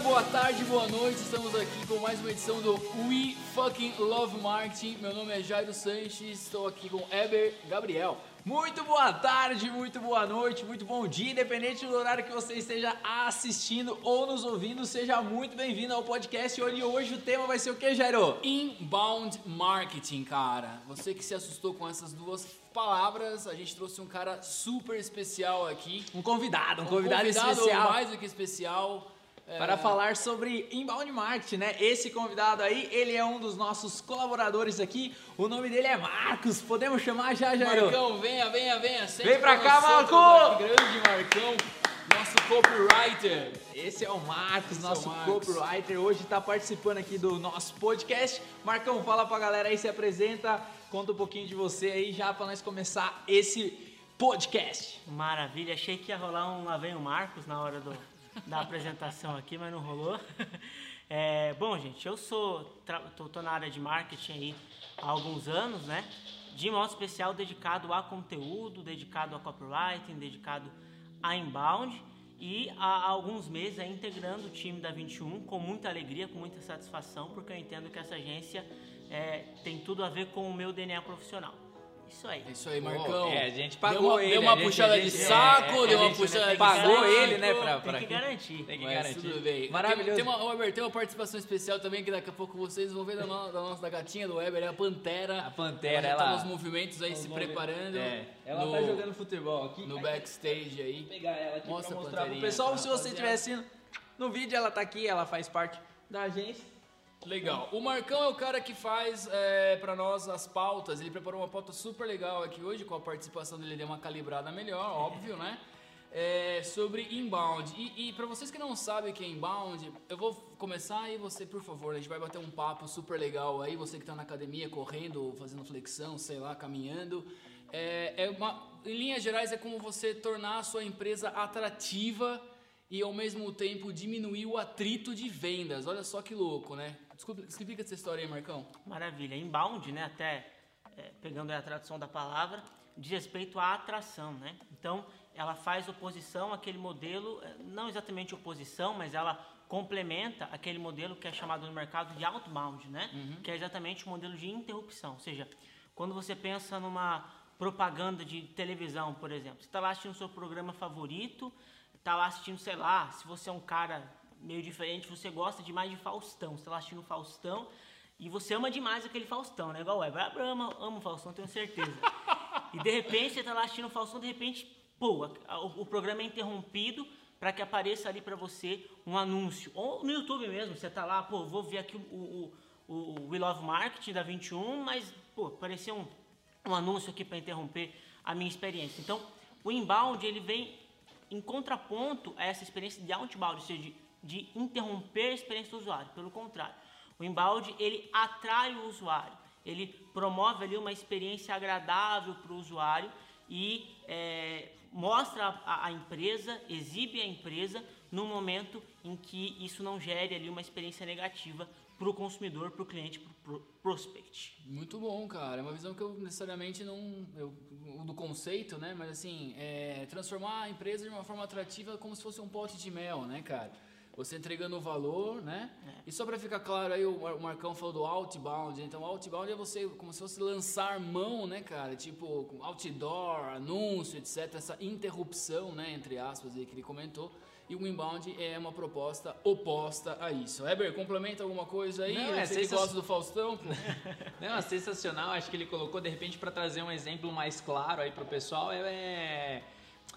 dia, boa tarde, boa noite. Estamos aqui com mais uma edição do We Fucking Love Marketing. Meu nome é Jairo Sanches, estou aqui com Eber Gabriel. Muito boa tarde, muito boa noite, muito bom dia, independente do horário que você esteja assistindo ou nos ouvindo, seja muito bem-vindo ao podcast. E hoje o tema vai ser o que, Jairo? Inbound Marketing, cara. Você que se assustou com essas duas palavras, a gente trouxe um cara super especial aqui. Um convidado, um, Um convidado, convidado especial. mais do que especial. É, Para falar sobre inbound marketing, né? Esse convidado aí, ele é um dos nossos colaboradores aqui. O nome dele é Marcos. Podemos chamar já, Jairo? Marcão, venha, venha, venha. Sente Vem pra cá, nós outros Marco! aqui, Grande Marcão, nosso copywriter. Esse é o Marcos, Esse é o nosso Marcos. copywriter. Hoje está participando aqui do nosso podcast. Marcão, fala pra galera aí, se apresenta, conta um pouquinho de você aí já para nós começar esse podcast. Maravilha, achei que ia rolar um Lá vem o Marcos na hora do, da apresentação aqui, mas não rolou. É, bom, gente, eu sou tô, tô na área de marketing aí há alguns anos, né? De modo especial dedicado a conteúdo, dedicado a copywriting, dedicado a inbound e há alguns meses aí integrando o time da 21 com muita alegria, com muita satisfação, porque eu entendo que essa agência é, tem tudo a ver com o meu DNA profissional. Isso aí. É isso aí, Marcão. é, a gente deu pagou uma, ele, Deu uma gente- puxada de saco, é, deu a uma gente puxada de pagou saco. ele, né, pra- Tem que garantir. Tem que Mas garantir. tudo bem. Maravilhoso. Tem, tem uma, Weber, tem uma participação especial também que daqui a pouco vocês vão ver da, no- da nossa da gatinha do Weber, é a Pantera. A Pantera, ela tá ela- nos movimentos aí se preparando. É, ela no, tá jogando futebol aqui. no backstage aí. Vou pegar ela aqui Mostra, pra mostrar pro pessoal. tá, Se você estiver assistindo no vídeo, ela tá aqui, ela faz parte da agência. Legal. O Marcão é o cara que faz é, para nós as pautas. Ele preparou uma pauta super legal aqui hoje, com a participação dele, deu uma calibrada melhor, óbvio, né? É, sobre inbound. E, e para vocês que não sabem o que é inbound, eu vou começar aí você, por favor, a gente vai bater um papo super legal aí, você que tá na academia correndo, fazendo flexão, sei lá, caminhando. É, é uma, em linhas gerais, é como você tornar a sua empresa atrativa e ao mesmo tempo diminuir o atrito de vendas. Olha só que louco, né? Desculpa, explica essa história aí, Marcão. Maravilha. Inbound, né, até é, pegando a tradução da palavra, diz respeito à atração, né? Então, ela faz oposição àquele modelo, é, não exatamente oposição, mas ela complementa aquele modelo que é chamado no mercado de outbound, né? Que é exatamente o modelo de interrupção. Ou seja, quando você pensa numa propaganda de televisão, por exemplo, você está lá assistindo o seu programa favorito, está lá assistindo, sei lá, se você é um cara meio diferente, você gosta demais de Faustão, você está lá assistindo Faustão, e você ama demais aquele Faustão, né? Igual. Eu amo, amo o Faustão, tenho certeza. e de repente você tá lá assistindo o Faustão, de repente, pô, o, o programa é interrompido para que apareça ali para você um anúncio. Ou no YouTube mesmo, você tá lá, pô, vou ver aqui o, o, o We Love Marketing da 21, mas, pô, apareceu um, um anúncio aqui para interromper a minha experiência. Então, o inbound, ele vem em contraponto a essa experiência de outbound, ou seja, de, de interromper a experiência do usuário. Pelo contrário, o inbound ele atrai o usuário, ele promove ali uma experiência agradável para o usuário e é, mostra a, a empresa, exibe a empresa no momento em que isso não gere ali uma experiência negativa para o consumidor, para o cliente, para o prospect. Muito bom, cara. É uma visão que eu necessariamente não. Eu, do conceito, né? Mas assim, é, transformar a empresa de uma forma atrativa como se fosse um pote de mel, né, cara? Você entregando o valor, né? E só pra ficar claro aí, o Mar- o Marcão falou do outbound. Então, outbound é você, como se fosse lançar mão, né, cara? Tipo, com outdoor, anúncio, etc. Essa interrupção, né, entre aspas, aí que ele comentou. E o inbound é uma proposta oposta a isso. Heber, complementa alguma coisa aí? Não, é Você que sensacional. gosta do Faustão, pô. Não, é sensacional. Acho que ele colocou, de repente, para trazer um exemplo mais claro aí pro pessoal. É, é-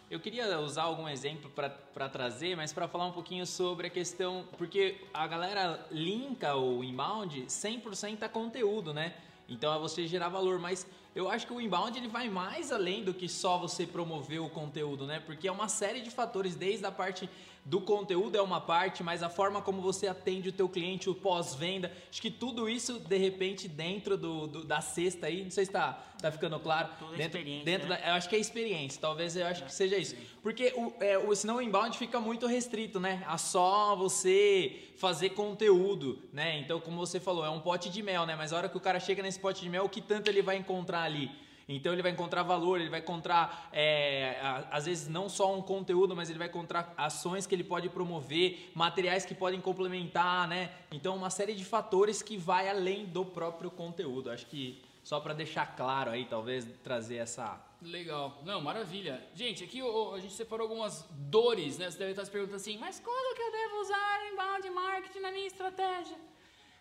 eu queria usar algum exemplo para trazer, mas para falar um pouquinho sobre a questão. Porque a galera linka o inbound 100% a conteúdo, né? Então é você gerar valor, mas eu acho que o inbound ele vai mais além do que só você promover o conteúdo, né? Porque é uma série de fatores, desde a parte do conteúdo é uma parte, mas a forma como você atende o teu cliente, o pós-venda, acho que tudo isso de repente dentro do, do- da cesta aí, não sei se tá, tá ficando claro, Toda dentro, experiência, dentro né? da, eu acho que é experiência, talvez eu acho que seja isso, porque o, é, o senão o inbound fica muito restrito, né? A só você fazer conteúdo, né? Então como você falou, é um pote de mel, né? Mas a hora que o cara chega nesse pote de mel, o que tanto ele vai encontrar ali? Então ele vai encontrar valor, ele vai encontrar, é, às vezes, não só um conteúdo, mas ele vai encontrar ações que ele pode promover, materiais que podem complementar, né? Então, uma série de fatores que vai além do próprio conteúdo. Acho que só para deixar claro aí, talvez trazer essa. Legal. Não, maravilha. Gente, aqui a gente separou algumas dores, né? Você deve estar se perguntando assim, mas quando que eu devo usar inbound marketing na minha estratégia?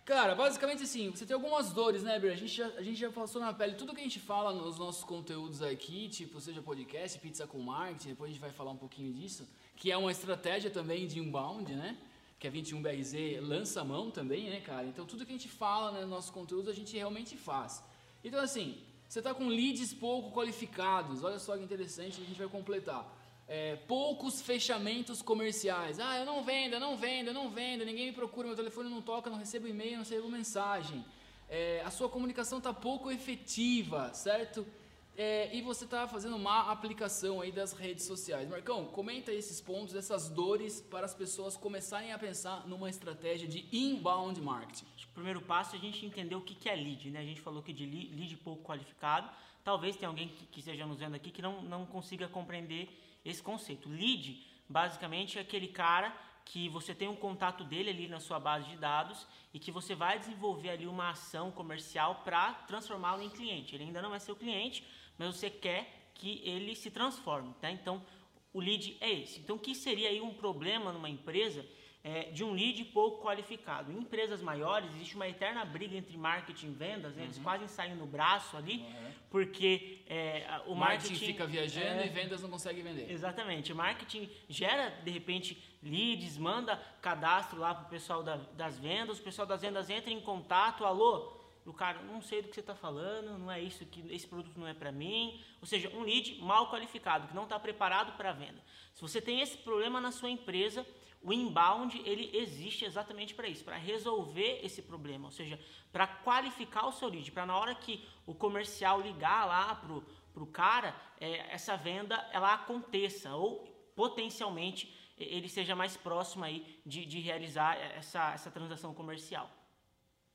Cara, basicamente assim, você tem algumas dores, né, Ber? A gente, já, a gente já passou na pele tudo que a gente fala nos nossos conteúdos aqui, tipo, seja podcast, pizza com marketing, depois a gente vai falar um pouquinho disso, que é uma estratégia também de inbound, né? Que a 21BRZ lança a mão também, né, cara? Então tudo que a gente fala né, nos nossos conteúdos a gente realmente faz. Então assim, você está com leads pouco qualificados, olha só que interessante, a gente vai completar é, poucos fechamentos comerciais. Ah, eu não vendo, eu não vendo, eu não vendo, ninguém me procura, meu telefone não toca, não recebo e-mail, não recebo mensagem. É, a sua comunicação está pouco efetiva, certo? É, e você está fazendo má aplicação aí das redes sociais. Marcão, comenta esses pontos, essas dores para as pessoas começarem a pensar numa estratégia de inbound marketing. O primeiro passo é a gente entender o que é lead, né? A gente falou que de lead pouco qualificado. Talvez tenha alguém que, que esteja nos vendo aqui que não, não consiga compreender esse conceito. Lead, basicamente, é aquele cara que você tem um contato dele ali na sua base de dados e que você vai desenvolver ali uma ação comercial para transformá-lo em cliente. Ele ainda não é seu cliente, mas você quer que ele se transforme, tá? Então, o lead é esse. Então, o que seria aí um problema numa empresa é, de um lead pouco qualificado. Em empresas maiores, existe uma eterna briga entre marketing e vendas, né? eles uhum. quase saem no braço ali, uhum. porque é, o marketing, marketing fica viajando é, e vendas não consegue vender. Exatamente. O marketing gera, de repente, leads, manda cadastro lá para o pessoal da, das vendas, o pessoal das vendas entra em contato, alô, o cara não sei do que você está falando, não é isso que esse produto não é para mim, ou seja, um lead mal qualificado que não está preparado para a venda. Se você tem esse problema na sua empresa, o inbound ele existe exatamente para isso, para resolver esse problema, ou seja, para qualificar o seu lead, para na hora que o comercial ligar lá pro pro cara, é, essa venda ela aconteça ou potencialmente ele seja mais próximo aí de, de realizar essa, essa transação comercial.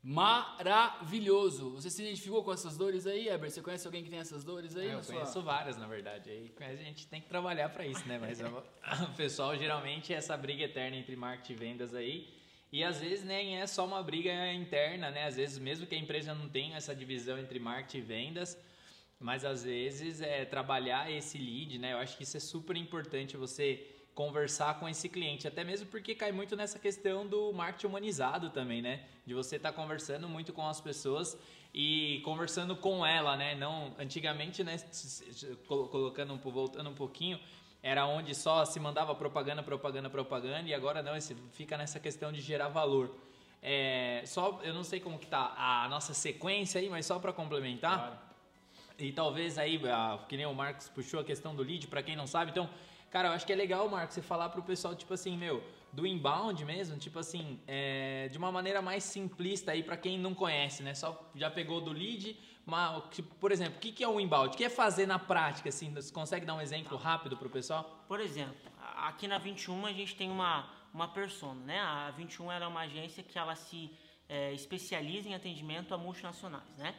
Maravilhoso! Você se identificou com essas dores aí, Eber? Você conhece alguém que tem essas dores aí? É, eu conheço sua... várias, na verdade. Aí a gente tem que trabalhar para isso, né? Mas o pessoal geralmente é essa briga eterna entre marketing e vendas aí. E às vezes nem é só uma briga interna, né? Às vezes, mesmo que a empresa não tenha essa divisão entre marketing e vendas, mas às vezes é trabalhar esse lead, né? Eu acho que isso é super importante você conversar com esse cliente, até mesmo porque cai muito nessa questão do marketing humanizado também, né? De você estar tá conversando muito com as pessoas e conversando com ela, né? Não antigamente, né? Colocando um, voltando um pouquinho, era onde só se mandava propaganda, propaganda, propaganda e agora não, fica nessa questão de gerar valor. É, só eu não sei como que tá a nossa sequência aí, mas só para complementar. Claro. E talvez aí, que nem o Marcos puxou a questão do lead, para quem não sabe, então Cara, eu acho que é legal, Marcos, você falar pro pessoal, tipo assim, meu, do inbound mesmo, tipo assim, é, de uma maneira mais simplista aí para quem não conhece, né? Só já pegou do lead, mas, tipo, por exemplo, o que, que é o inbound? O que é fazer na prática, assim? Você consegue dar um exemplo rápido pro pessoal? Por exemplo, aqui na 21 a gente tem uma, uma persona, né? A 21 era é uma agência que ela se é, especializa em atendimento a multinacionais, né?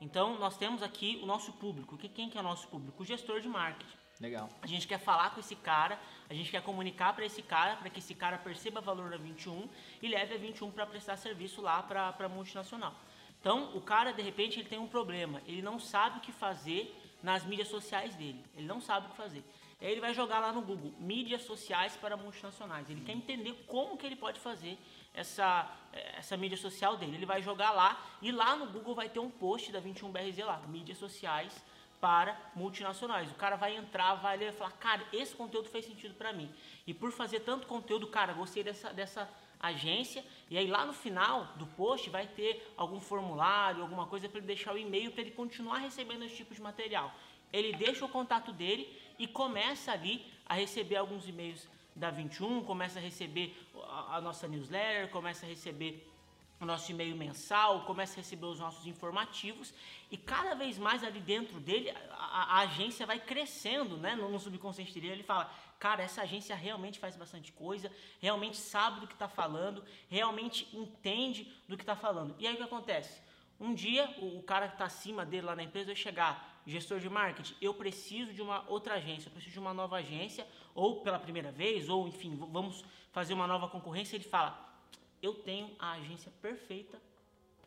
Então, nós temos aqui o nosso público. Quem que é o nosso público? O gestor de marketing. Legal. A gente quer falar com esse cara, a gente quer comunicar para esse cara, para que esse cara perceba o valor da 21 e leve a 21 para prestar serviço lá para a multinacional. Então, o cara, de repente, ele tem um problema, ele não sabe o que fazer nas mídias sociais dele, ele não sabe o que fazer. Aí ele vai jogar lá no Google, mídias sociais para multinacionais. Ele quer entender como que ele pode fazer essa, essa mídia social dele. Ele vai jogar lá e lá no Google vai ter um post da 21BRZ lá, mídias sociais para multinacionais. O cara vai entrar, vai ler e falar, cara, esse conteúdo fez sentido para mim. E por fazer tanto conteúdo, cara, gostei dessa, dessa agência. E aí lá no final do post vai ter algum formulário, alguma coisa para ele deixar o e-mail para ele continuar recebendo esse tipo de material. Ele deixa o contato dele e começa ali a receber alguns e-mails da 21, começa a receber a, a nossa newsletter, começa a receber nosso e-mail mensal, começa a receber os nossos informativos e cada vez mais ali dentro dele a, a agência vai crescendo, né? No, no, subconsciente dele ele fala, cara, essa agência realmente faz bastante coisa, realmente sabe do que está falando, realmente entende do que está falando. E aí o que acontece? Um dia o, o cara que está acima dele lá na empresa vai chegar, gestor de marketing, eu preciso de uma outra agência, eu preciso de uma nova agência, ou pela primeira vez, ou enfim, vamos fazer uma nova concorrência, ele fala, eu tenho a agência perfeita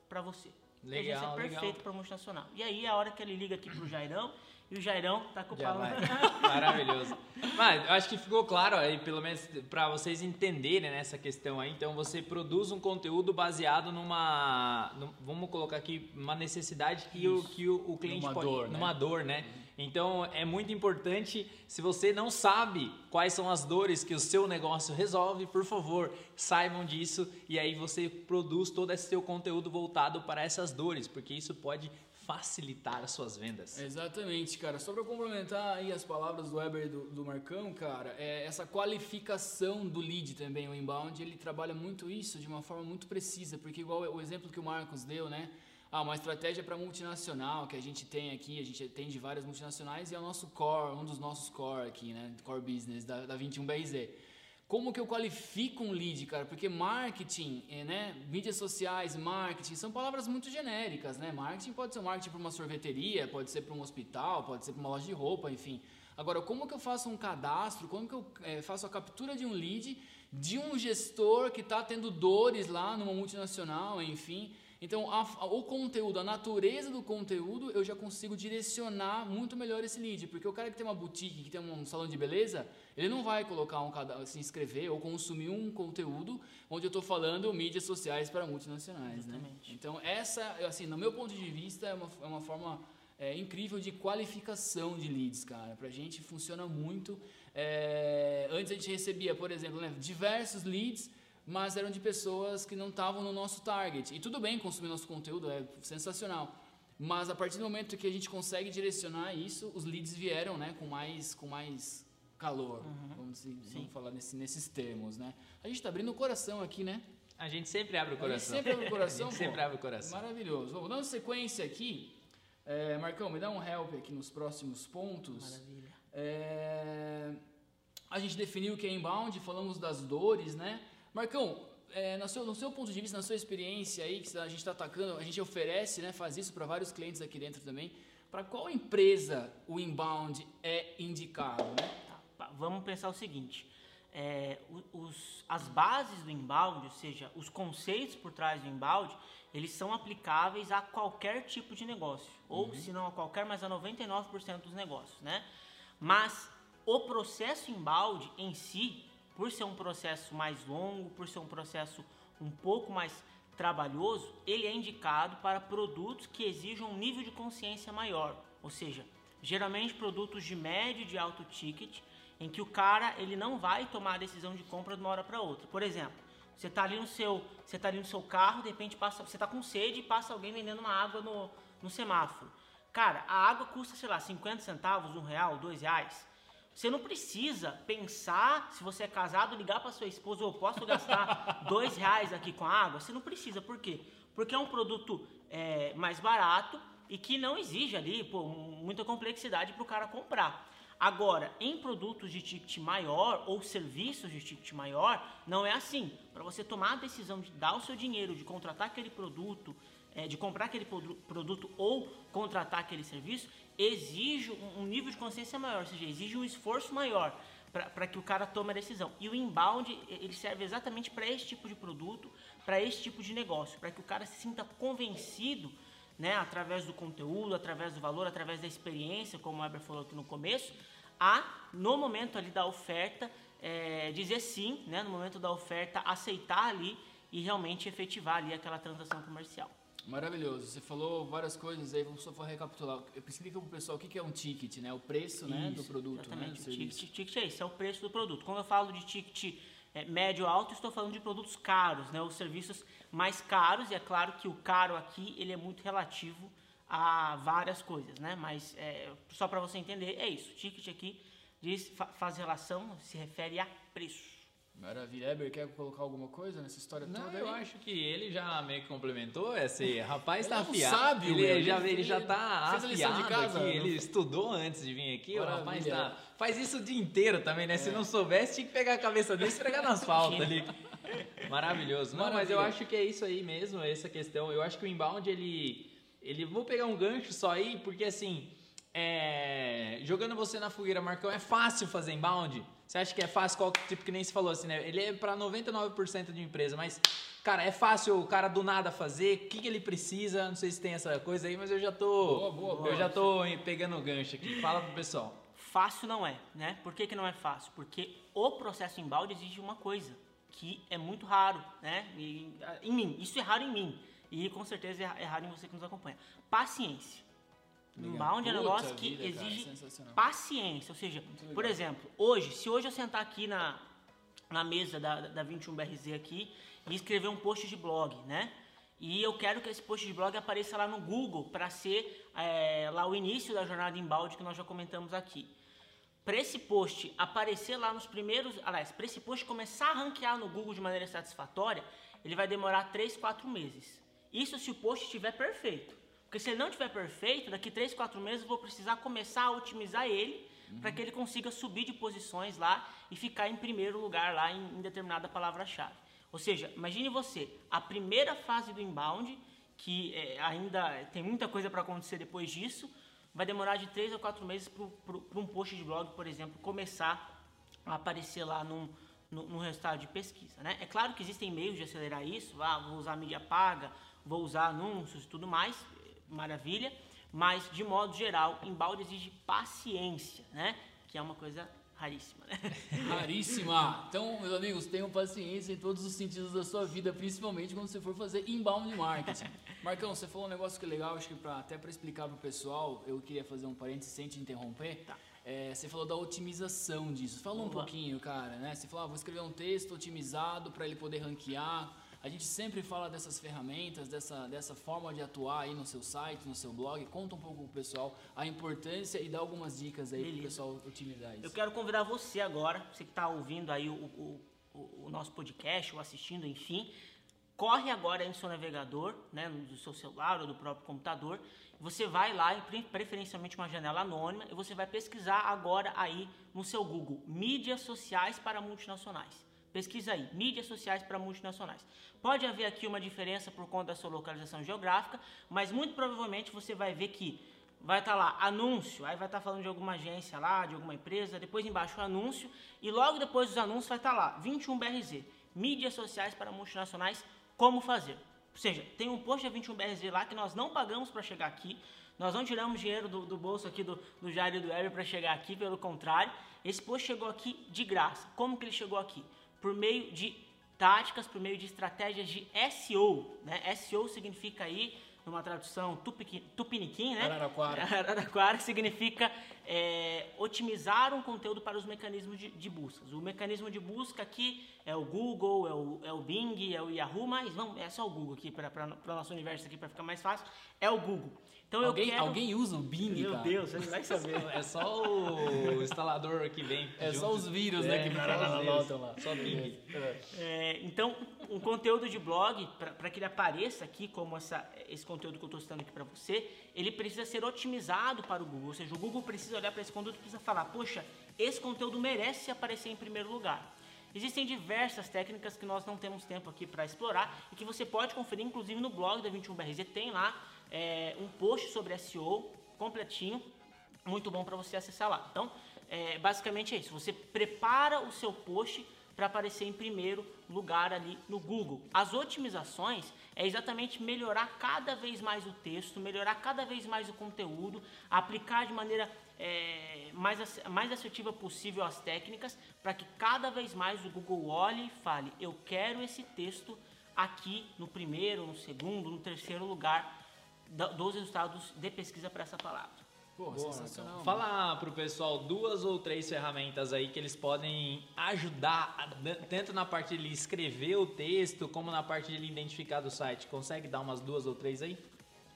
para você. Legal, a agência legal. perfeita para multinacional. E aí é a hora que ele liga aqui pro Jairão, e o Jairão tá com o pau. Maravilhoso. Mas eu acho que ficou claro aí, pelo menos para vocês entenderem nessa questão aí. Então você produz um conteúdo baseado numa, num- vamos colocar aqui, uma necessidade que o que o, o cliente Numa pode, dor, né? numa dor, né? Então é muito importante, se você não sabe quais são as dores que o seu negócio resolve, por favor, saibam disso e aí você produz todo esse seu conteúdo voltado para essas dores, porque isso pode facilitar as suas vendas. Exatamente, cara. Só para complementar aí as palavras do Weber e do, do Marcão, cara, é essa qualificação do lead também, o inbound, ele trabalha muito isso de uma forma muito precisa, porque igual o exemplo que o Marcos deu, né? Ah, uma estratégia para multinacional que a gente tem aqui, a gente atende várias multinacionais e é o nosso core, um dos nossos core aqui, né? Core business da, da 21BRZ. Como que eu qualifico um lead, cara? Porque marketing, eh, né? Mídias sociais, marketing, são palavras muito genéricas, né? Marketing pode ser um marketing para uma sorveteria, pode ser para um hospital, pode ser para uma loja de roupa, enfim. Agora, como que eu faço um cadastro? Como que eu eh, faço a captura de um lead de um gestor que está tendo dores lá numa multinacional, enfim? Então, a- a- o conteúdo, a natureza do conteúdo, eu já consigo direcionar muito melhor esse lead. Porque o cara que tem uma boutique, que tem um salão de beleza, ele não vai colocar um cada- se inscrever ou consumir um conteúdo onde eu estou falando mídias sociais para multinacionais, né? Exatamente. Então, essa, assim, no meu ponto de vista, é uma, é uma forma é, incrível de qualificação de leads, cara. Pra gente funciona muito. É, antes a gente recebia, por exemplo, né, diversos leads, mas eram de pessoas que não estavam no nosso target. E tudo bem consumir nosso conteúdo, é sensacional. Mas a partir do momento que a gente consegue direcionar isso, os leads vieram, né, com mais, com mais calor. Vamos, dizer- vamos falar nesse- nesses termos, né? A gente está abrindo o coração aqui, né? A gente sempre abre o A coração. gente sempre abre o coração. A gente pô. sempre abre o coração. Maravilhoso. Vamos dando sequência aqui. É, Marcão, me dá um help aqui nos próximos pontos. Maravilha. É, a gente definiu o que é inbound, falamos das dores, né? Marcão, é, no, seu, no seu ponto de vista, na sua experiência aí, que a gente está atacando, a gente oferece, né, faz isso para vários clientes aqui dentro também. Para qual empresa o inbound é indicado, né? Tá, vamos pensar o seguinte: é, os, as bases do inbound, ou seja, os conceitos por trás do inbound, eles são aplicáveis a qualquer tipo de negócio, ou se não a qualquer, mas a 99% dos negócios, né? Mas o processo inbound em si, por ser um processo mais longo, por ser um processo um pouco mais trabalhoso, ele é indicado para produtos que exijam um nível de consciência maior, ou seja, geralmente produtos de médio e de alto ticket, em que o cara ele não vai tomar a decisão de compra de uma hora para outra. Por exemplo, você está ali no seu, você tá ali no seu carro, de repente passa, você está com sede e passa alguém vendendo uma água no, no semáforo. Cara, a água custa, sei lá, 50 centavos, um real, dois reais. Você não precisa pensar, se você é casado, ligar para sua esposa, eu posso gastar dois reais aqui com a água? Você não precisa, por quê? Porque é um produto é, mais barato e que não exige ali pô, muita complexidade para o cara comprar. Agora, em produtos de ticket maior ou serviços de ticket maior, não é assim. Para você tomar a decisão de dar o seu dinheiro, de contratar aquele produto, é, de comprar aquele produ- produto ou contratar aquele serviço, exige um, nível de consciência maior, ou seja, exige um esforço maior para que o cara tome a decisão. E o inbound, ele serve exatamente para esse tipo de produto, para esse tipo de negócio, para que o cara se sinta convencido, né, através do conteúdo, através do valor, através da experiência, como o Weber falou aqui no começo, a, no momento ali da oferta, é, dizer sim, né, no momento da oferta, aceitar ali e realmente efetivar ali aquela transação comercial. Maravilhoso. Você falou várias coisas aí, vamos só recapitular. Explica pro pessoal o que é um ticket, né? O preço né, do Isso, produto, né? Exatamente. O serviço. ticket, ticket é isso, é o preço do produto. Quando eu falo de ticket é, médio alto, estou falando de produtos caros, né? Os serviços mais caros, e é claro que o caro aqui ele é muito relativo a várias coisas, né? Mas é, só para você entender, é isso. Ticket aqui diz, fa- faz relação, se refere a preço. Maravilha. Eber, quer colocar alguma coisa nessa história Não, toda eu aí? acho que ele já meio que complementou. Esse rapaz Ele tá é afiado. sábio, ele, já, Ele- já tá fez a lição de afiado casa, aqui. não Ele estudou antes de vir aqui. O rapaz Maravilha. tá, faz isso o dia inteiro também, né? Se É. não soubesse, tinha que pegar a cabeça dele e esfregar nas faltas ali. Maravilhoso. Não, mas eu Maravilha. acho que é isso aí mesmo, essa questão. Eu acho que o inbound, ele... ele vou pegar um gancho só aí, porque assim... é, jogando você na fogueira, Marcão, é fácil fazer inbound? Você acha que é fácil? Qual, tipo, que nem se falou assim, né? Ele é para 99% de empresa, mas, cara, é fácil o cara do nada fazer? O que, que ele precisa? Não sei se tem essa coisa aí, mas eu já tô. Boa, boa, boa. Eu já tô pegando o gancho aqui. Fala pro pessoal. Fácil não é, né? Por que, que não é fácil? Porque o processo inbound exige uma coisa que é muito raro, né? E, em mim, isso é raro em mim. E com certeza é raro em você que nos acompanha. Paciência. Inbound é um negócio que vida, exige cara, paciência. Ou seja, por exemplo, hoje, se hoje eu sentar aqui na, na mesa da, da 21BRZ aqui e escrever um post de blog, né? E eu quero que esse post de blog apareça lá no Google para ser é, lá o início da jornada inbound que nós já comentamos aqui. Para esse post aparecer lá nos primeiros, aliás, para esse post começar a ranquear no Google de maneira satisfatória, ele vai demorar 3, 4 meses. Isso se o post estiver perfeito. Porque se ele não estiver perfeito, daqui 3, 4 meses eu vou precisar começar a otimizar ele uhum. para que ele consiga subir de posições lá e ficar em primeiro lugar lá em, em determinada palavra-chave. Ou seja, imagine você, a primeira fase do inbound, que é, ainda tem muita coisa para acontecer depois disso, vai demorar de 3 a 4 meses para um post de blog, por exemplo, começar a aparecer lá num, num, resultado de pesquisa. Né? É claro que existem meios de acelerar isso, ah, vou usar mídia paga, vou usar anúncios e tudo mais, maravilha, mas de modo geral, embalde exige paciência, né? Que é uma coisa raríssima, né? Raríssima! Então, meus amigos, tenham paciência em todos os sentidos da sua vida, principalmente quando você for fazer inbound marketing. Marcão, você falou um negócio que é legal, acho que pra, até para explicar pro pessoal, eu queria fazer um parênteses sem te interromper. Tá. É, você falou da otimização disso. Fala um pouquinho, cara, né? Você falou, ah, vou escrever um texto otimizado para ele poder ranquear a gente sempre fala dessas ferramentas, dessa, dessa forma de atuar aí no seu site, no seu blog. Conta um pouco pro pessoal a importância e dá algumas dicas aí para o pessoal otimizar isso. Eu quero convidar você agora, você que está ouvindo aí o, o, o, o nosso podcast ou assistindo, enfim, corre agora aí no seu navegador, né, do seu celular ou do próprio computador. Você vai lá, preferencialmente uma janela anônima, e você vai pesquisar agora aí no seu Google mídias sociais para multinacionais. Pesquisa aí, mídias sociais para multinacionais. Pode haver aqui uma diferença por conta da sua localização geográfica, mas muito provavelmente você vai ver que vai estar tá lá anúncio, aí vai estar tá falando de alguma agência lá, de alguma empresa, depois embaixo anúncio e logo depois dos anúncios vai estar tá lá 21BRZ, mídias sociais para multinacionais, como fazer. Ou seja, tem um post da 21BRZ lá que nós não pagamos para chegar aqui, nós não tiramos dinheiro do, do bolso aqui do, do Jair e do Weber para chegar aqui, pelo contrário, esse post chegou aqui de graça. Como que ele chegou aqui? Por meio de táticas, por meio de estratégias de SEO. Né? SEO significa aí, numa tradução tupiniquim, né? Araraquara. Araraquara significa é, otimizar um conteúdo para os mecanismos de, de buscas. O mecanismo de busca aqui é o Google, é o, é o Bing, é o Yahoo, mas vamos, é só o Google aqui para o nosso universo aqui para ficar mais fácil. É o Google. Então alguém, quero... alguém usa o Bing, Meu cara? Deus, você não vai saber. é só o instalador que vem. É junto. só os vírus, né, é, né? Que voltam lá. Só Bing. É, então, um conteúdo de blog, para que ele apareça aqui como essa, esse conteúdo que eu estou citando aqui para você, ele precisa ser otimizado para o Google. Ou seja, o Google precisa olhar para esse conteúdo e precisa falar, poxa, esse conteúdo merece aparecer em primeiro lugar. Existem diversas técnicas que nós não temos tempo aqui para explorar e que você pode conferir, inclusive no blog da 21BRZ, tem lá é, um post sobre SEO completinho, muito bom para você acessar lá. Então, é, basicamente é isso. Você prepara o seu post para aparecer em primeiro lugar ali no Google. As otimizações é exatamente melhorar cada vez mais o texto, melhorar cada vez mais o conteúdo, aplicar de maneira é, mais, mais assertiva possível as técnicas para que cada vez mais o Google olhe e fale: eu quero esse texto aqui no primeiro, no segundo, no terceiro lugar dos resultados de pesquisa para essa palavra. Pô, Boa, sensacional. Então. Fala pro pessoal duas ou três ferramentas aí que eles podem ajudar, tanto na parte de escrever o texto, como na parte de identificar do site. Consegue dar umas duas ou três aí?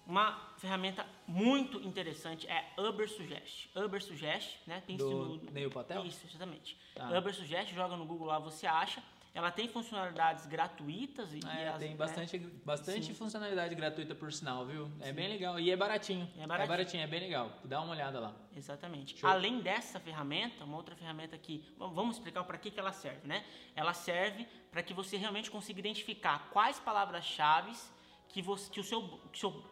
Uma ferramenta muito interessante é Uber Suggest. Uber Suggest, né? Tem do no, Neil Patel? Isso, exatamente. Tá. Uber Suggest, joga no Google lá, você acha. Ela tem funcionalidades gratuitas e, é, e as, tem bastante, né? bastante funcionalidade gratuita por sinal, viu? É Sim. bem legal e é baratinho. É baratinho. é baratinho, é bem legal. Dá uma olhada lá. Exatamente. Show. Além dessa ferramenta, uma outra ferramenta que vamos explicar para que que ela serve, né? Ela serve para que você realmente consiga identificar quais palavras-chave que, você, que o seu, que seu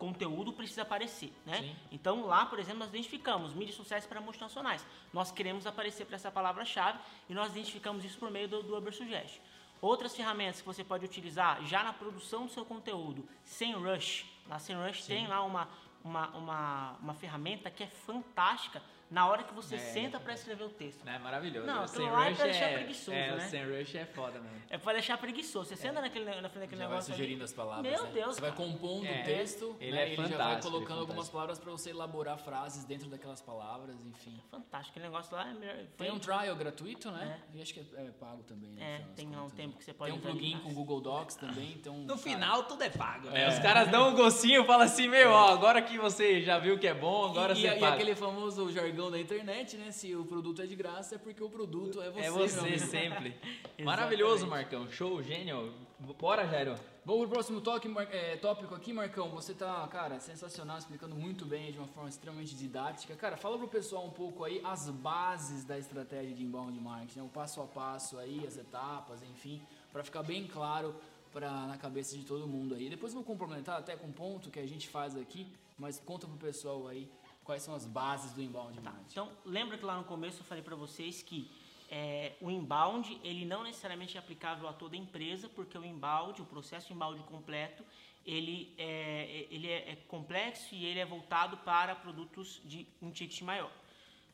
conteúdo precisa aparecer, né? Sim. Então lá, por exemplo, nós identificamos mídias sociais para multinacionais. Nós queremos aparecer para essa palavra-chave e nós identificamos isso por meio do, do Ubersuggest. Outras ferramentas que você pode utilizar já na produção do seu conteúdo, sem rush. Na sem rush tem lá uma, uma, uma, uma ferramenta que é fantástica na hora que você É. senta para escrever o texto. É maravilhoso. Não, o aquilo Sem lá é Rush pra deixar é, preguiçoso, é, né? o Sem Rush é foda mesmo. É para deixar preguiçoso. Você senta naquele, na frente daquele Já vai negócio ali, sugerindo as palavras. Meu né? Deus, Você vai cara. compondo É, o texto, ele né? é ele já vai fantástico, é colocando algumas palavras para você elaborar frases dentro daquelas palavras, enfim. Fantástico, aquele negócio lá é melhor. Tem foi- um trial gratuito, né? E acho que é, é pago também. no É, tem lá um tempo né? que você pode Tem um plugin com Google Docs também, então... No final tudo é pago, né? Os caras dão um gostinho e falam assim, meu, ó, agora que você já viu que é bom, agora você e, e paga. aquele famoso jargão da internet, né? Se o produto é de graça, é porque o produto é você. É você sempre. Maravilhoso, Marcão. Show, gênio. Bora, Jairo. Vamos pro próximo toque, é, tópico aqui, Marcão. Você tá, cara, sensacional, explicando muito bem, de uma forma extremamente didática. Cara, fala pro pessoal um pouco aí as bases da estratégia de inbound marketing, né? o passo a passo aí, as etapas, enfim, para ficar bem claro pra, na cabeça de todo mundo aí. Depois eu vou complementar até com um ponto que a gente faz aqui, mas conta pro pessoal aí quais são as bases do inbound marketing. Então, lembra que lá no começo eu falei para vocês que é, o inbound, ele não necessariamente é aplicável a toda empresa, porque o inbound, o processo inbound completo, ele é, ele é, é complexo e ele é voltado para produtos de um ticket maior.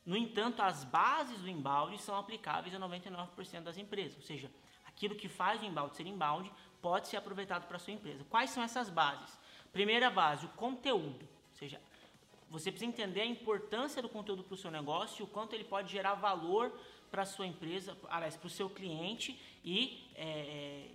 No entanto, as bases do inbound são aplicáveis a 99% das empresas, ou seja, aquilo que faz o inbound ser inbound pode ser aproveitado para a sua empresa. Quais são essas bases? Primeira base, o conteúdo, ou seja, você precisa entender a importância do conteúdo para o seu negócio e o quanto ele pode gerar valor para a sua empresa, aliás, para o seu cliente e é,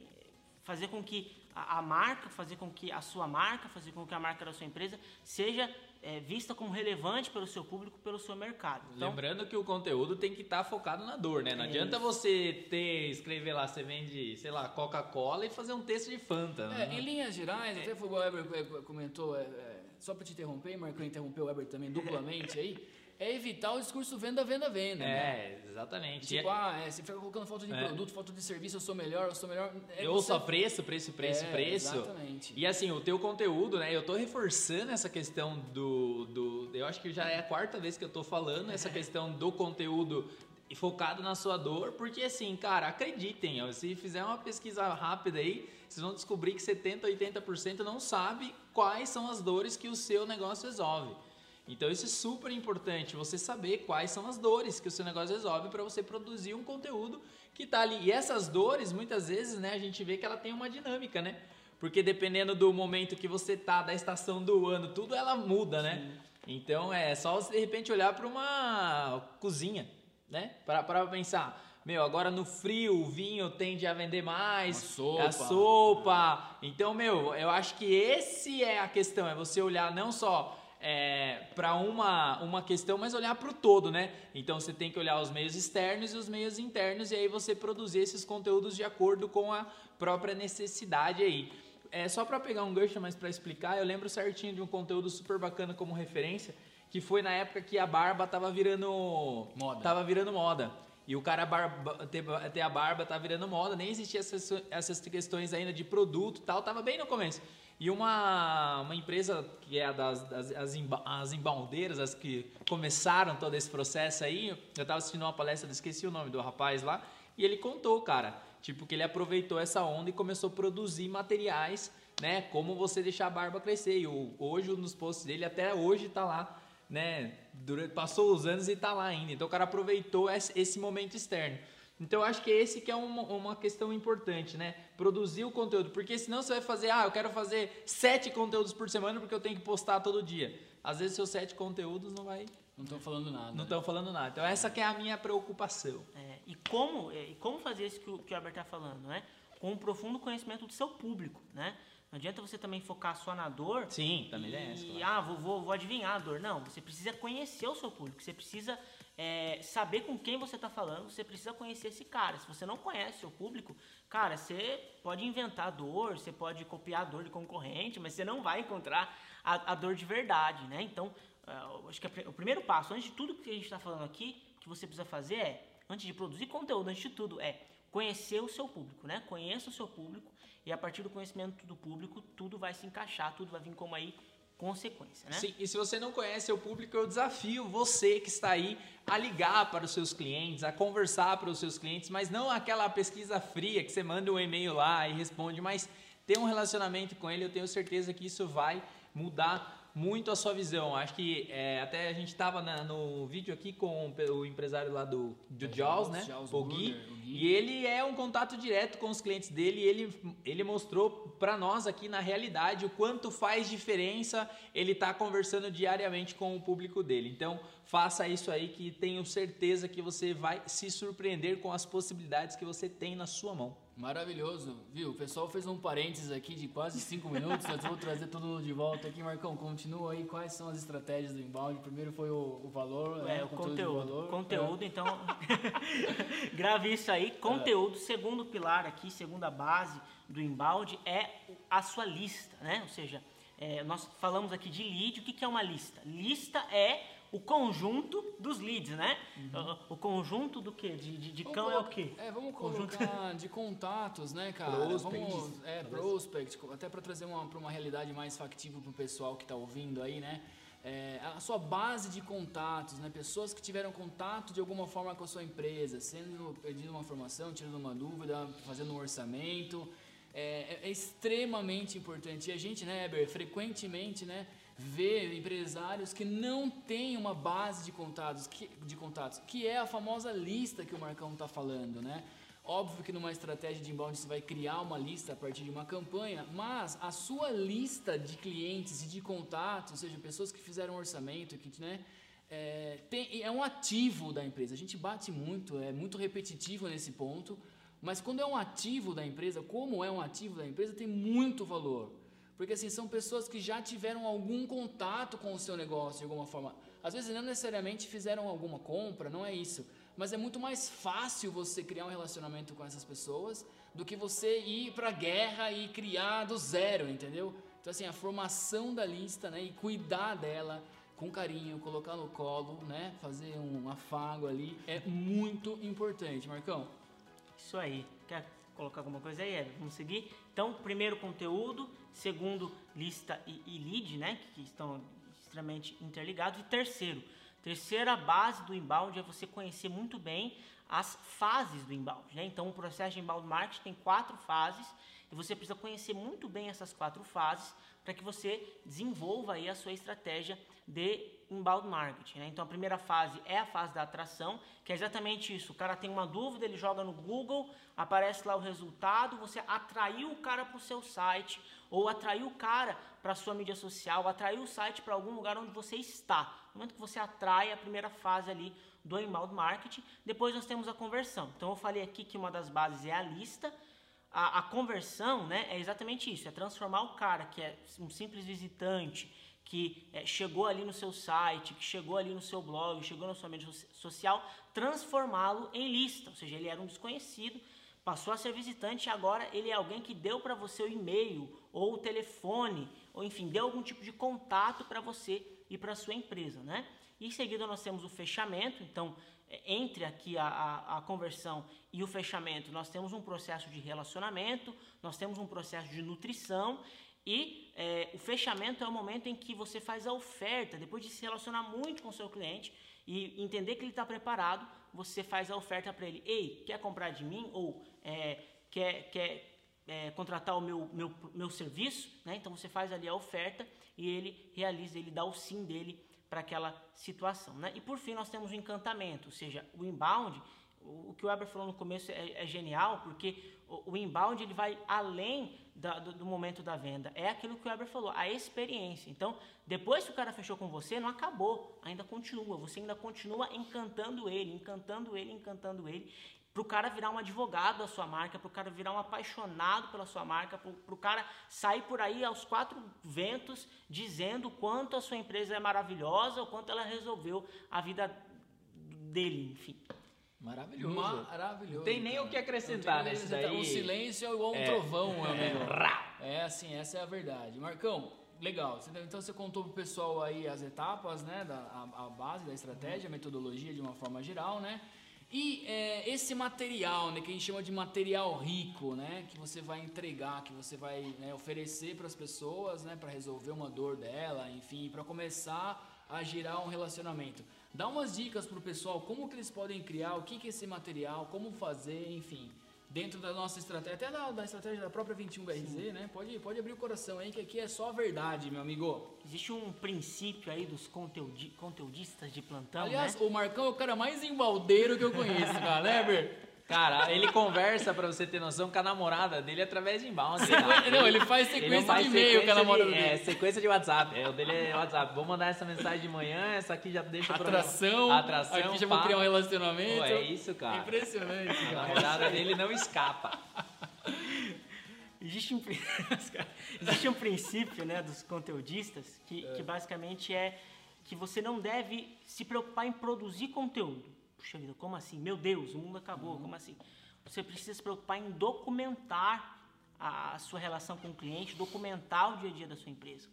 fazer com que a, a marca, fazer com que a sua marca, fazer com que a marca da sua empresa seja é, vista como relevante pelo seu público, pelo seu mercado. Então, Lembrando que o conteúdo tem que estar focado na dor, né? Não É adianta isso. você ter, escrever lá, você vende, sei lá, Coca-Cola e fazer um texto de Fanta. É, né? em linhas gerais, até foi o Weber comentou, é, é, só para te interromper, Marcão interrompeu o Weber também duplamente aí, é evitar o discurso venda, venda, venda. né? É, exatamente. Tipo, E- ah, é, você fica colocando foto de É. produto, foto de serviço, eu sou melhor, eu sou melhor. É eu só preço, preço, preço, É, preço. Exatamente. E assim, o teu conteúdo, né? Eu tô reforçando essa questão do, do. Eu acho que já é a quarta vez que eu tô falando essa questão do conteúdo focado na sua dor, porque assim, cara, acreditem, ó, se fizer uma pesquisa rápida aí, vocês vão descobrir que 70, 80% não sabe quais são as dores que o seu negócio resolve. Então isso é super importante, você saber quais são as dores que o seu negócio resolve para você produzir um conteúdo que tá ali. E essas dores, muitas vezes, né, a gente vê que ela tem uma dinâmica, né? Porque dependendo do momento que você tá, da estação do ano, tudo ela muda, né? Então é só você de repente olhar para uma cozinha, né? Para pensar, meu, agora no frio o vinho tende a vender mais, sopa. a sopa. Então, meu, eu acho que esse é a questão, é você olhar não só é, para uma, uma questão, mas olhar para o todo, né? Então você tem que olhar os meios externos e os meios internos e aí você produzir esses conteúdos de acordo com a própria necessidade aí. É só para pegar um gancho, mas para explicar, eu lembro certinho de um conteúdo super bacana como referência, que foi na época que a barba tava virando Moda. tava virando moda. E o cara barba, ter, a barba tá virando moda, nem existia essas, essas questões ainda de produto e tal, tava bem no começo. E uma, uma empresa que é das, das as, imba- as embaundeiras, as que começaram todo esse processo aí, eu tava assistindo uma palestra, esqueci o nome do rapaz lá, e ele contou, cara, tipo, que ele aproveitou essa onda e começou a produzir materiais, né, como você deixar a barba crescer. E hoje, dos posts dele, até hoje, tá lá, né, durante, passou os anos e tá lá ainda. Então o cara aproveitou esse, esse momento externo. Então eu acho que esse que é uma, uma questão importante, né? Produzir o conteúdo, porque senão você vai fazer, ah, eu quero fazer sete conteúdos por semana porque eu tenho que postar todo dia. Às vezes seus sete conteúdos não vai, Não estão falando nada. não né? estão falando nada. Então essa que é a minha preocupação. É, e, como, é, e como fazer isso que o, que o Albert está falando, né? Com um profundo conhecimento do seu público, né? Não adianta você também focar só na dor Sim, também é e, essa. claro. ah, vou, vou, vou adivinhar a dor. Não, você precisa conhecer o seu público, você precisa é, saber com quem você está falando, você precisa conhecer esse cara. Se você não conhece o seu público, cara, você pode inventar dor, você pode copiar a dor de concorrente, mas você não vai encontrar a, a dor de verdade, né? Então, eu acho que o primeiro passo, antes de tudo que a gente está falando aqui, que você precisa fazer é, antes de produzir conteúdo, antes de tudo, é conhecer o seu público, né? Conheça o seu público e a partir do conhecimento do público, tudo vai se encaixar, tudo vai vir como aí consequência, né? Sim, e se você não conhece o público, eu desafio você que está aí a ligar para os seus clientes, a conversar para os seus clientes, mas não aquela pesquisa fria que você manda um e-mail lá e responde, mas ter um relacionamento com ele, eu tenho certeza que isso vai mudar muito a sua visão. Acho que é, até a gente estava no vídeo aqui com o empresário lá do, do é, Jaws, né? Jaws o Gui, Burger, o Gui. E ele é um contato direto com os clientes dele. E ele, ele mostrou para nós aqui na realidade o quanto faz diferença ele estar tá conversando diariamente com o público dele. Então, faça isso aí que tenho certeza que você vai se surpreender com as possibilidades que você tem na sua mão. Maravilhoso, viu? O pessoal fez um parênteses aqui de quase cinco minutos, nós vamos trazer tudo de volta aqui. Marcão, continua aí, quais são as estratégias do inbound? Primeiro foi o, o valor, é, né? o conteúdo. Valor, conteúdo, é. então, grave isso aí. Conteúdo, é. segundo pilar aqui, segunda base do inbound é a sua lista, né? Ou seja, é, nós falamos aqui de lead, o que, que é uma lista? Lista é o conjunto dos leads, né? Uhum. O, o, conjunto do quê? De, de, de cão é o quê? É, vamos colocar conjunto... de contatos, né, cara? Prospect. Vamos, é, prospect, até para trazer uma, para uma realidade mais factível para o pessoal que está ouvindo aí, né? É, a sua base de contatos, né? Pessoas que tiveram contato de alguma forma com a sua empresa, sendo pedindo uma informação, tirando uma dúvida, fazendo um orçamento. É, é, é extremamente importante. E a gente, né, Eber, frequentemente, né? Ver empresários que não têm uma base de contatos, que, de contatos, que é a famosa lista que o Marcão está falando, né? Óbvio que numa estratégia de inbound você vai criar uma lista a partir de uma campanha, mas a sua lista de clientes e de contatos, ou seja, pessoas que fizeram orçamento, que, né, é, tem, é um ativo da empresa. A gente bate muito, é muito repetitivo nesse ponto, mas quando é um ativo da empresa, como é um ativo da empresa, tem muito valor. Porque assim, são pessoas que já tiveram algum contato com o seu negócio de alguma forma. Às vezes não necessariamente fizeram alguma compra, não é isso. Mas é muito mais fácil você criar um relacionamento com essas pessoas do que você ir para a guerra e criar do zero, entendeu? Então assim, a formação da lista, né, e cuidar dela com carinho, colocar no colo, né, fazer um afago ali é muito importante, Marcão. Isso aí. Quer colocar alguma coisa aí, Eva? Vamos seguir? Então, primeiro conteúdo, segundo lista e, e lead, né, que estão extremamente interligados. E terceiro, terceira base do inbound é você conhecer muito bem as fases do inbound. Né? Então, o processo de inbound marketing tem quatro fases e você precisa conhecer muito bem essas quatro fases para que você desenvolva aí a sua estratégia de inbound marketing. Né? Então a primeira fase é a fase da atração, que é exatamente isso. O cara tem uma dúvida, ele joga no Google, aparece lá o resultado, você atraiu o cara para o seu site, ou atraiu o cara para a sua mídia social, atraiu o site para algum lugar onde você está. No momento que você atrai a primeira fase ali do inbound marketing, depois nós temos a conversão. Então eu falei aqui que uma das bases é a lista, a, a conversão né, é exatamente isso, é transformar o cara que é um simples visitante, que é, chegou ali no seu site, que chegou ali no seu blog, chegou na sua mídia social, transformá-lo em lista. Ou seja, ele era um desconhecido, passou a ser visitante e agora ele é alguém que deu para você o e-mail ou o telefone, ou enfim, deu algum tipo de contato para você e para sua empresa, né? Em seguida nós temos o fechamento, então entre aqui a, a, a, conversão e o fechamento, nós temos um processo de relacionamento, nós temos um processo de nutrição e é, o fechamento é o momento em que você faz a oferta, depois de se relacionar muito com o seu cliente e entender que ele está preparado, você faz a oferta para ele. Ei, quer comprar de mim? Ou é, quer, quer é, contratar o meu, meu, meu serviço? Né? Então você faz ali a oferta e ele realiza, ele dá o sim dele para aquela situação. Né? E por fim nós temos o encantamento, ou seja, o inbound o que o Weber falou no começo é, é genial, porque o, o, inbound ele vai além da, do, do, momento da venda. É aquilo que o Weber falou, a experiência. Então, depois que o cara fechou com você, não acabou, ainda continua. Você ainda continua encantando ele, encantando ele, encantando ele. Para o cara virar um advogado da sua marca, para o cara virar um apaixonado pela sua marca, para o cara sair por aí aos quatro ventos dizendo o quanto a sua empresa é maravilhosa, o quanto ela resolveu a vida dele, enfim. Maravilhoso. Maravilhoso. Não tem nem cara. o que acrescentar nesse daí. O silêncio é igual um é, trovão, amigo. É, é assim, essa é a verdade. Marcão, legal. Então você contou pro pessoal aí as etapas, né? Da, a, a base da estratégia, a metodologia de uma forma geral, né? E é, esse material, né, que a gente chama de material rico, né, que você vai entregar, que você vai né, oferecer para as pessoas, né, para resolver uma dor dela, enfim, para começar a girar um relacionamento. Dá umas dicas pro pessoal, como que eles podem criar, o que, que é esse material, como fazer, enfim dentro da nossa estratégia, até da, da estratégia da própria 21BRZ, né? Pode, pode abrir o coração aí, que aqui é só verdade, meu amigo. Existe um princípio aí dos conteudi conteudistas de plantão, Aliás, né? o Marcão é o cara mais embaldeiro que eu conheço, cara, né? Cara, ele conversa, pra você ter noção, com a namorada dele através de inbound. Não, ele faz sequência ele faz de e-mail com a namorada de, dele. É, sequência de WhatsApp. É, o dele é WhatsApp. Vou mandar essa mensagem de manhã, essa aqui já deixa pra- Atração, Atração. aqui já pá. vou criar um relacionamento. Pô, é isso, cara. Impressionante, A namorada dele não escapa. Existe um, existe um princípio né, dos conteudistas que, que basicamente é que você não deve se preocupar em produzir conteúdo. Puxa vida, como assim? Meu Deus, o mundo acabou, como assim? Você precisa se preocupar em documentar a sua relação com o cliente, documentar o dia a dia da sua empresa.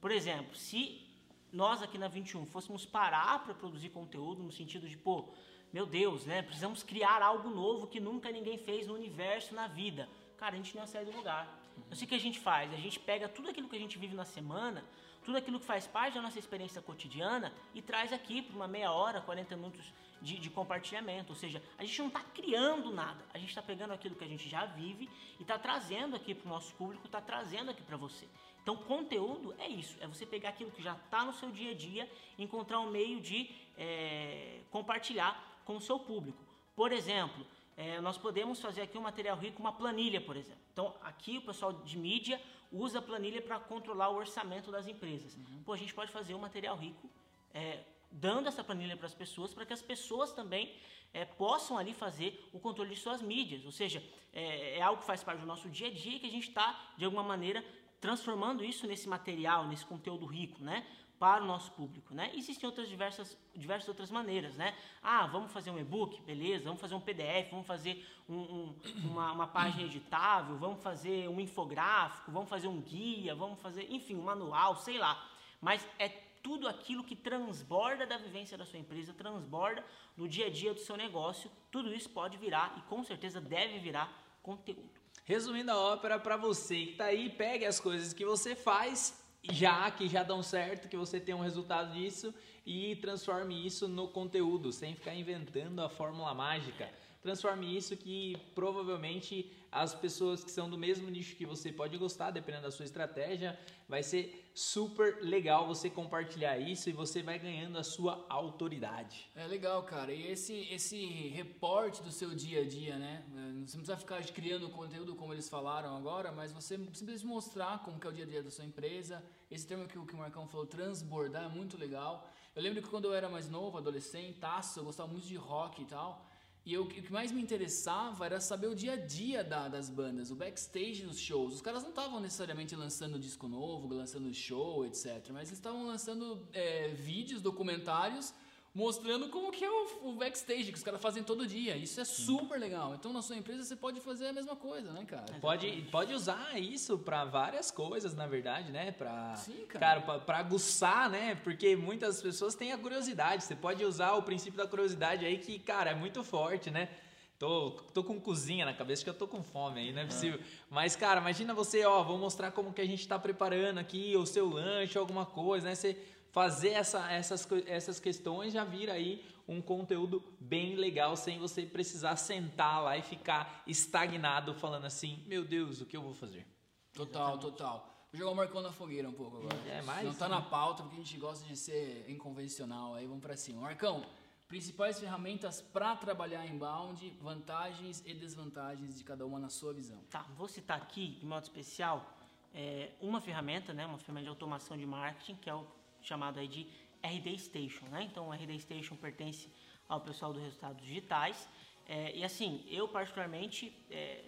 Por exemplo, se nós aqui na 21 fôssemos parar para produzir conteúdo no sentido de, pô, meu Deus, né? Precisamos criar algo novo que nunca ninguém fez no universo, na vida. Cara, a gente não ia sair do lugar. Sei o que a gente faz. A gente pega tudo aquilo que a gente vive na semana, tudo aquilo que faz parte da nossa experiência cotidiana e traz aqui para uma meia hora, 40 minutos de, de compartilhamento. Ou seja, a gente não está criando nada. A gente está pegando aquilo que a gente já vive e está trazendo aqui para o nosso público, está trazendo aqui para você. Então, conteúdo é isso, é você pegar aquilo que já está no seu dia a dia e encontrar um meio de é, compartilhar com o seu público. Por exemplo, é, nós podemos fazer aqui um material rico, uma planilha, por exemplo. Então, aqui o pessoal de mídia usa a planilha para controlar o orçamento das empresas. Pô, a gente pode fazer um material rico é, dando essa planilha para as pessoas, para que as pessoas também é, possam ali fazer o controle de suas mídias. Ou seja, é, é algo que faz parte do nosso dia a dia e que a gente está, de alguma maneira, transformando isso nesse material, nesse conteúdo rico, né? Para o nosso público, né? Existem outras diversas, diversas outras maneiras, né? Ah, vamos fazer um e-book, beleza? Vamos fazer um PDF, vamos fazer um- um- uma, uma página editável, vamos fazer um infográfico, vamos fazer um guia, vamos fazer, enfim, um manual, sei lá. Mas é tudo aquilo que transborda da vivência da sua empresa, transborda do dia a dia do seu negócio. Tudo isso pode virar e com certeza deve virar conteúdo. Resumindo a ópera, para você que tá aí, pegue as coisas que você faz já, que já dão certo, que você tem um resultado disso e transforme isso no conteúdo, sem ficar inventando a fórmula mágica. Transforme isso que provavelmente as pessoas que são do mesmo nicho que você pode gostar, dependendo da sua estratégia, vai ser super legal você compartilhar isso e você vai ganhando a sua autoridade. É legal, cara. E esse, esse reporte do seu dia a dia, né? Você não precisa ficar criando conteúdo como eles falaram agora, mas você simplesmente mostrar como que é o dia a dia da sua empresa. Esse termo que, o- que o Marcão falou, transbordar, é muito legal. Eu lembro que quando eu era mais novo, adolescente, taço, eu gostava muito de rock e tal. E eu- o que mais me interessava era saber o dia a dia da- das bandas, o backstage dos shows. Os caras não estavam necessariamente lançando disco novo, lançando show, etc. Mas eles estavam lançando é, vídeos, documentários, mostrando como que é o, o backstage, que os caras fazem todo dia. Isso é super legal. Então, na sua empresa, você pode fazer a mesma coisa, né, cara? Pode, pode usar isso pra várias coisas, na verdade, né? Pra, Sim, cara. cara, pra aguçar, né? Porque muitas pessoas têm a curiosidade. Você pode usar o princípio da curiosidade aí, que, cara, é muito forte, né? Tô, tô com cozinha na cabeça, que eu tô com fome aí, não é possível. Mas, cara, imagina você, ó, vou mostrar como que a gente tá preparando aqui o seu lanche, alguma coisa, né? Você fazer essa, essas, essas questões já vira aí um conteúdo bem legal, sem você precisar sentar lá e ficar estagnado falando assim, meu Deus, o que eu vou fazer? Total, total. Vou jogar o Marcão na fogueira um pouco agora. É, mais, Não tá né? na pauta, porque a gente gosta de ser inconvencional. Aí vamos pra cima. Marcão, principais ferramentas para trabalhar inbound, vantagens e desvantagens de cada uma na sua visão. Tá, vou citar aqui, de modo especial, é, uma ferramenta, né, uma ferramenta de automação de marketing, que é o chamado aí de RD Station. Né? Então, o RD Station pertence ao pessoal do Resultados Digitais. É, e assim, eu particularmente, é,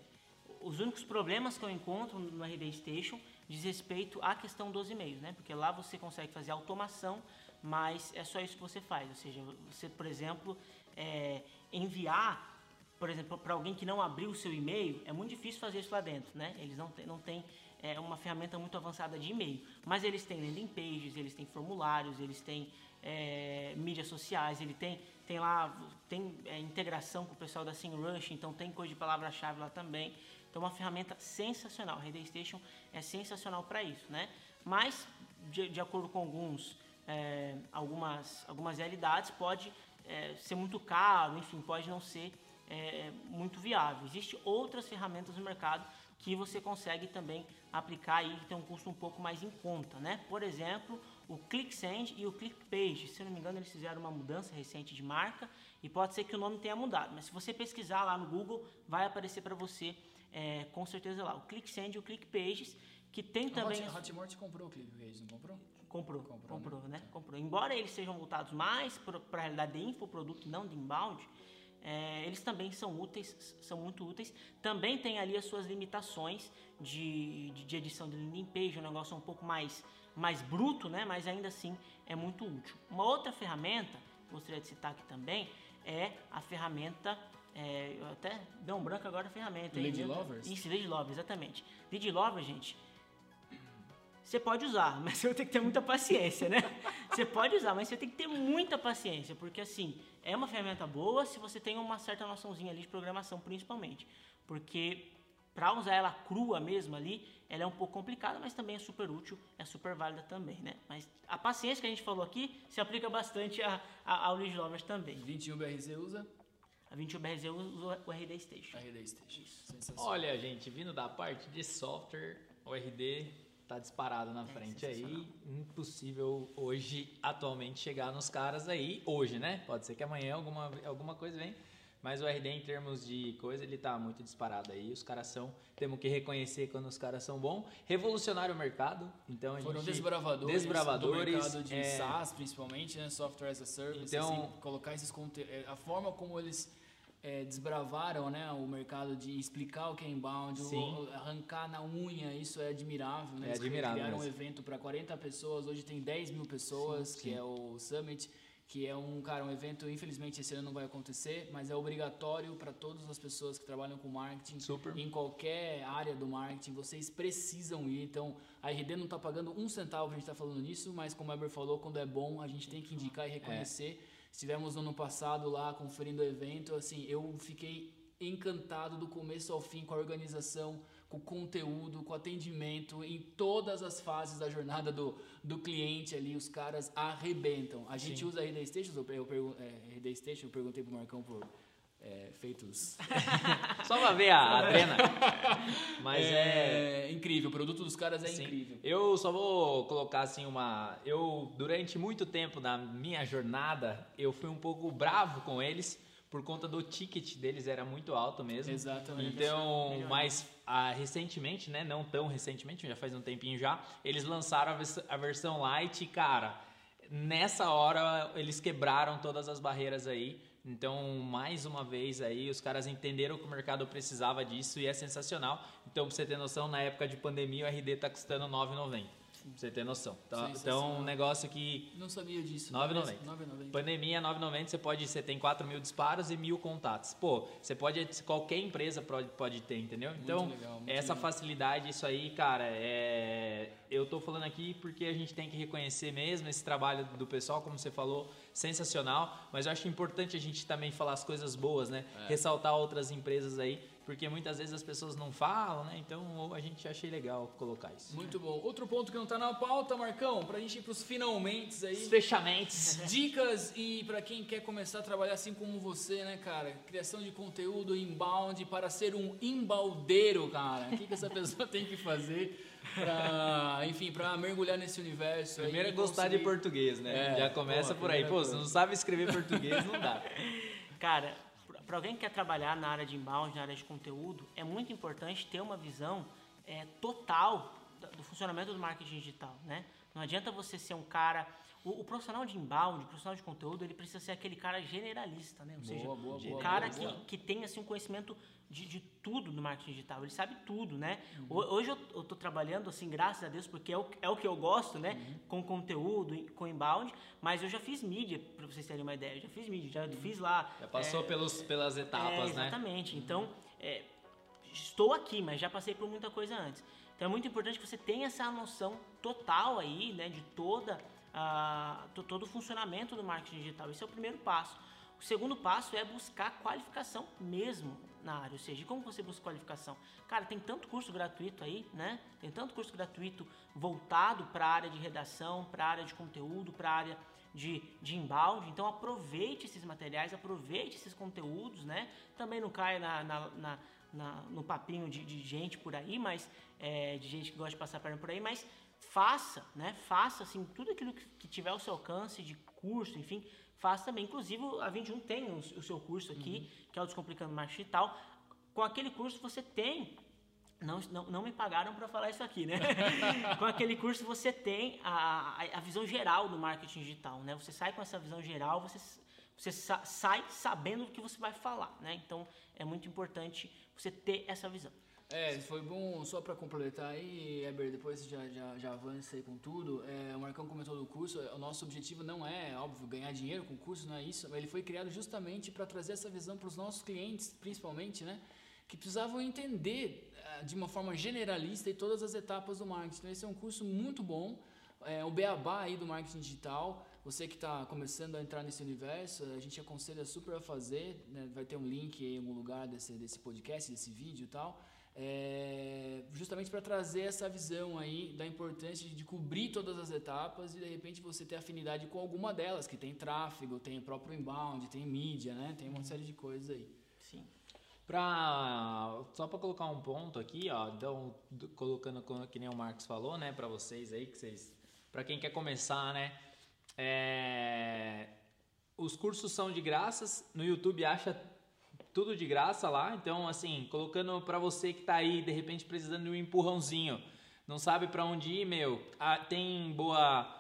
os únicos problemas que eu encontro no RD Station diz respeito à questão dos e-mails, né? Porque lá você consegue fazer automação, mas é só isso que você faz. Ou seja, você, por exemplo, é, enviar por exemplo, para alguém que não abriu o seu e-mail, é muito difícil fazer isso lá dentro, né? Eles não têm, não é, uma ferramenta muito avançada de e-mail, mas eles têm landing pages, eles têm formulários, eles têm é, mídias sociais, ele tem, tem lá, tem é, integração com o pessoal da SEMrush, então tem coisa de palavra-chave lá também. Então, uma ferramenta sensacional. A Station é sensacional para isso, né? Mas, de, de acordo com alguns, é, algumas, algumas realidades, pode é, ser muito caro, enfim, pode não ser é, muito viável. Existem outras ferramentas no mercado que você consegue também aplicar e tem um custo um pouco mais em conta, né? Por exemplo, o ClickSend e o ClickPage. Se não me engano, eles fizeram uma mudança recente de marca e pode ser que o nome tenha mudado, mas se você pesquisar lá no Google, vai aparecer para você é, com certeza lá. O ClickSend e o ClickPages, que tem também... A Hotmart comprou o ClickPage, não comprou? Comprou, comprou, comprou né? né? Comprou. Embora eles sejam voltados mais para a realidade de infoproduto, não de inbound, é, eles também são úteis, são muito úteis. Também tem ali as suas limitações de, de, de edição de page, um negócio um pouco mais, mais bruto, né? mas ainda assim é muito útil. Uma outra ferramenta, gostaria de citar aqui também, é a ferramenta é, eu até deu um branco agora a ferramenta. Lead Lovers? Isso, Lead Lovers, exatamente. Lead Lovers, gente, você pode usar, mas você tem que ter muita paciência, né? Você pode usar, mas você tem que ter muita paciência, porque assim, é uma ferramenta boa se você tem uma certa noçãozinha ali de programação, principalmente. Porque para usar ela crua mesmo ali, ela é um pouco complicada, mas também é super útil, é super válida também, né? Mas a paciência que a gente falou aqui se aplica bastante a, a, ao Lead Lovers também. 21BRZ usa? A 21BRZ usa o RD Station. RD Station. Isso. Olha, gente, vindo da parte de software, o RD tá disparado na é frente aí. Impossível hoje, atualmente, chegar nos caras aí. Hoje, né? Pode ser que amanhã alguma, alguma coisa vem. Mas o RD, em termos de coisa, ele tá muito disparado aí. Os caras são. Temos que reconhecer quando os caras são bons. Revolucionário o mercado. Então a Foram gente, desbravadores, desbravadores do mercado de é, SaaS, principalmente, né? Software as a Service. Então, assim, colocar esses conteúdos. A forma como eles é, desbravaram né, o mercado de explicar o que é inbound, o, arrancar na unha, isso é admirável. Né? É admirável. Criaram mesmo. um evento para 40 pessoas, hoje tem 10 mil pessoas, sim, que sim. é o Summit, que é um, cara, um evento, infelizmente esse ano não vai acontecer, mas é obrigatório para todas as pessoas que trabalham com marketing, Super. em qualquer área do marketing, vocês precisam ir. Então, a RD não está pagando um centavo, a gente está falando nisso, mas como o Eber falou, quando é bom, a gente tem que indicar e reconhecer. É. Estivemos no ano passado lá conferindo o evento, assim, eu fiquei encantado do começo ao fim com a organização, com o conteúdo, com o atendimento, em todas as fases da jornada do, do cliente ali, os caras arrebentam. A gente Sim. usa RD Station, eu, eu, é, RD Station, eu perguntei pro Marcão por é, feitos. Só pra ver a pena. Mas é, é, incrível, o produto dos caras é Sim. incrível. Eu só vou colocar assim uma. Eu, durante muito tempo na minha jornada, eu fui um pouco bravo com eles. Por conta do ticket deles era muito alto mesmo. Exatamente. Então, mas ah, recentemente, né? Não tão recentemente, já faz um tempinho já, eles lançaram a, vers a versão light e, cara, nessa hora eles quebraram todas as barreiras aí. Então, mais uma vez aí, os caras entenderam que o mercado precisava disso e é sensacional. Então, pra você ter noção, na época de pandemia, o RD tá custando R$ 9,90. Pra você ter noção. Então, então um negócio que. Não sabia disso. 9,90. Pandemia 9,90, você pode. Você tem 4 mil disparos e mil contatos. Pô, você pode. Qualquer empresa pode, pode ter, entendeu? Então, muito legal, muito essa legal. facilidade, isso aí, cara, é. Eu tô falando aqui porque a gente tem que reconhecer mesmo esse trabalho do pessoal, como você falou, sensacional. Mas eu acho importante a gente também falar as coisas boas, né? É. Ressaltar outras empresas aí porque muitas vezes as pessoas não falam, né? Então a gente achei legal colocar isso. Muito bom. Outro ponto que não está na pauta, Marcão, para a gente ir para os finalmente aí. Os fechamentos. Dicas e para quem quer começar a trabalhar assim como você, né, cara? Criação de conteúdo inbound para ser um embaldeiro, cara. O que, que essa pessoa tem que fazer? Pra, enfim, para mergulhar nesse universo. Primeiro é gostar conseguir... de português, né? É, Já começa pô, por aí. Pô, você não sabe escrever português, não dá. Cara, para alguém que quer trabalhar na área de inbound, na área de conteúdo, é muito importante ter uma visão é, total do funcionamento do marketing digital, né? Não adianta você ser um cara o, o, profissional de inbound, o profissional de conteúdo, ele precisa ser aquele cara generalista, né? Ou boa, seja, boa, um boa, cara que, que tem assim, um conhecimento de, de, tudo no marketing digital. Ele sabe tudo, né? Uhum. Hoje eu estou trabalhando, assim, graças a Deus, porque é o, é o que eu gosto, né? Uhum. Com conteúdo, com inbound, mas eu já fiz mídia, para vocês terem uma ideia. Eu já fiz mídia, já uhum. fiz lá. Já passou é, pelos, pelas etapas, é, exatamente. né? Exatamente. Então, é, estou aqui, mas já passei por muita coisa antes. Então é muito importante que você tenha essa noção total aí, né? De toda todo o funcionamento do marketing digital. Esse é o primeiro passo. o segundo passo é buscar qualificação mesmo na área, ou seja, como você busca qualificação? Cara, tem tanto curso gratuito aí, né? Tem tanto curso gratuito voltado para a área de redação, para a área de conteúdo, para a área de, de embalde. Então aproveite esses materiais, aproveite esses conteúdos, né? Também não caia na, na, na, na no papinho de, de, gente por aí, mas é, de gente que gosta de passar perna por aí, mas faça, né? Faça assim tudo aquilo que, que tiver ao seu alcance de curso, enfim, faça também. Inclusive a 21 tem o, o seu curso aqui, uhum. que é o Descomplicando Marketing Digital. Com aquele curso você tem não, não, não me pagaram para falar isso aqui, né? com aquele curso você tem a, a, a, visão geral do marketing digital, né? Você sai com essa visão geral, você, você sa, sai sabendo do que você vai falar, né? Então muito importante você ter essa visão. É, foi bom, só para completar aí, Eber, depois já, já, já avança aí com tudo. É, o Marcão comentou do curso, o nosso objetivo não é, óbvio, ganhar dinheiro com o curso, não é isso. Ele foi criado justamente para trazer essa visão para os nossos clientes, principalmente, né? Que precisavam entender uh, de uma forma generalista todas as etapas do marketing. Então, esse é um curso muito bom, é o beabá aí do marketing digital. Você que está começando a entrar nesse universo, a gente aconselha super a fazer. Né? Vai ter um link em algum lugar desse, desse podcast, desse vídeo e tal é, justamente para trazer essa visão aí da importância de cobrir todas as etapas e de repente você ter afinidade com alguma delas, que tem tráfego, tem próprio inbound, tem mídia, né? Tem uma série de coisas aí. Sim. Pra, só para colocar um ponto aqui, ó, então, colocando que nem o Marcos falou, né, para vocês aí que vocês, para quem quer começar, né, é, os cursos são de graças, no YouTube acha tudo de graça lá. Então, assim, colocando para você que tá aí, de repente precisando de um empurrãozinho, não sabe para onde ir, meu, ah, tem boa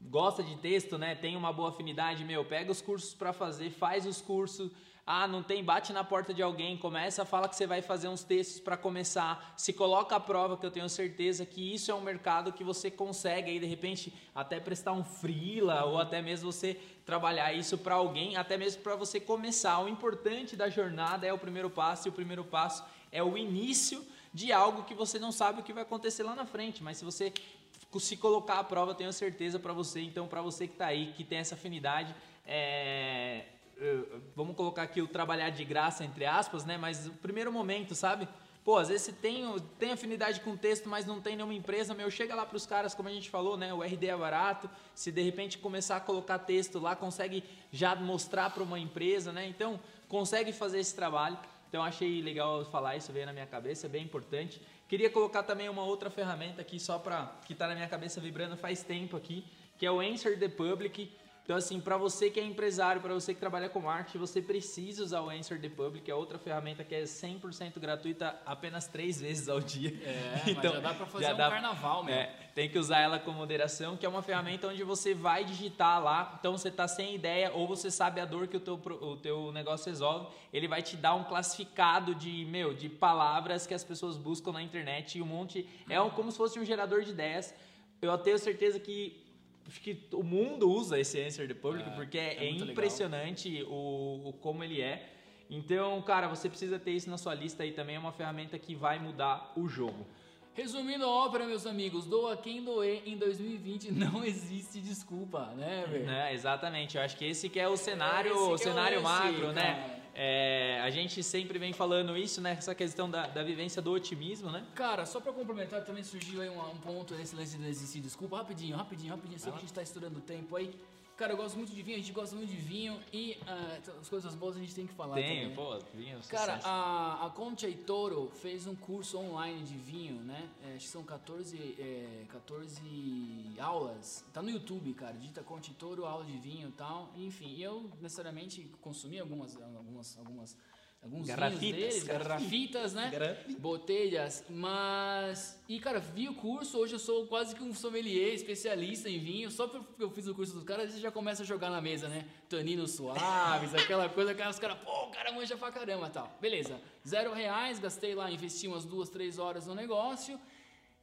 gosta de texto, né? Tem uma boa afinidade, meu, pega os cursos para fazer, faz os cursos ah, não tem, bate na porta de alguém, começa, fala que você vai fazer uns textos para começar, se coloca à prova, que eu tenho certeza que isso é um mercado que você consegue aí de repente até prestar um freela ou até mesmo você trabalhar isso para alguém, até mesmo para você começar. O importante da jornada é o primeiro passo e o primeiro passo é o início de algo que você não sabe o que vai acontecer lá na frente, mas se você se colocar à prova, eu tenho certeza para você. Então, para você que está aí, que tem essa afinidade, é, vamos colocar aqui o trabalhar de graça, entre aspas, né? Mas o primeiro momento, sabe? Pô, às vezes você tem, tem afinidade com texto, mas não tem nenhuma empresa, meu, chega lá para os caras, como a gente falou, né? O RD é barato, se de repente começar a colocar texto lá, consegue já mostrar para uma empresa, né? Então, consegue fazer esse trabalho. Então, achei legal falar isso, veio na minha cabeça, é bem importante. Queria colocar também uma outra ferramenta aqui, só para que está na minha cabeça vibrando faz tempo aqui, que é o Answer the Public. Então, assim, para você que é empresário, para você que trabalha com marketing, você precisa usar o Answer the Public, que é outra ferramenta que é 100% gratuita apenas três vezes ao dia. É, então, já dá para fazer um dá, carnaval mesmo. É, tem que usar ela com moderação, que é uma ferramenta onde você vai digitar lá, então você está sem ideia ou você sabe a dor que o teu, o teu negócio resolve, ele vai te dar um classificado de, meu, de palavras que as pessoas buscam na internet e um monte... É como se fosse um gerador de ideias. Eu tenho certeza que que o mundo usa esse Answer the Public é, porque é, é impressionante o, o, como ele é. Então, cara, você precisa ter isso na sua lista aí também. É uma ferramenta que vai mudar o jogo. Resumindo a ópera, meus amigos, doa quem doer em 2020 não existe desculpa, né, velho? É, exatamente. Eu acho que esse que é o cenário, o é cenário é macro, né? É, a gente sempre vem falando isso, né? Essa questão da, da vivência do otimismo, né? Cara, só para complementar, também surgiu aí um, um ponto nesse lance de existir desculpa. Rapidinho, rapidinho, rapidinho. Sei que a gente tá estourando o tempo aí. Cara, eu gosto muito de vinho, a gente gosta muito de vinho e uh, as coisas boas a gente tem que falar tem, também. pô, vinho. Cara, a, a Concha e Toro fez um curso online de vinho, né? É, acho que são 14, é, 14 aulas. Tá no YouTube, cara. Dita Concha e Toro, aula de vinho e tal. Enfim, eu necessariamente consumi algumas, algumas, algumas alguns garrafitas, deles, garrafitas, né? Botelhas, mas... E, cara, vi o curso, hoje eu sou quase que um sommelier, especialista em vinho, só porque eu fiz o curso dos caras, você já começa a jogar na mesa, né? Taninos suaves, aquela coisa que os caras, pô, o cara manja pra caramba tal. Beleza, zero reais, gastei lá, investi umas duas, três horas no negócio...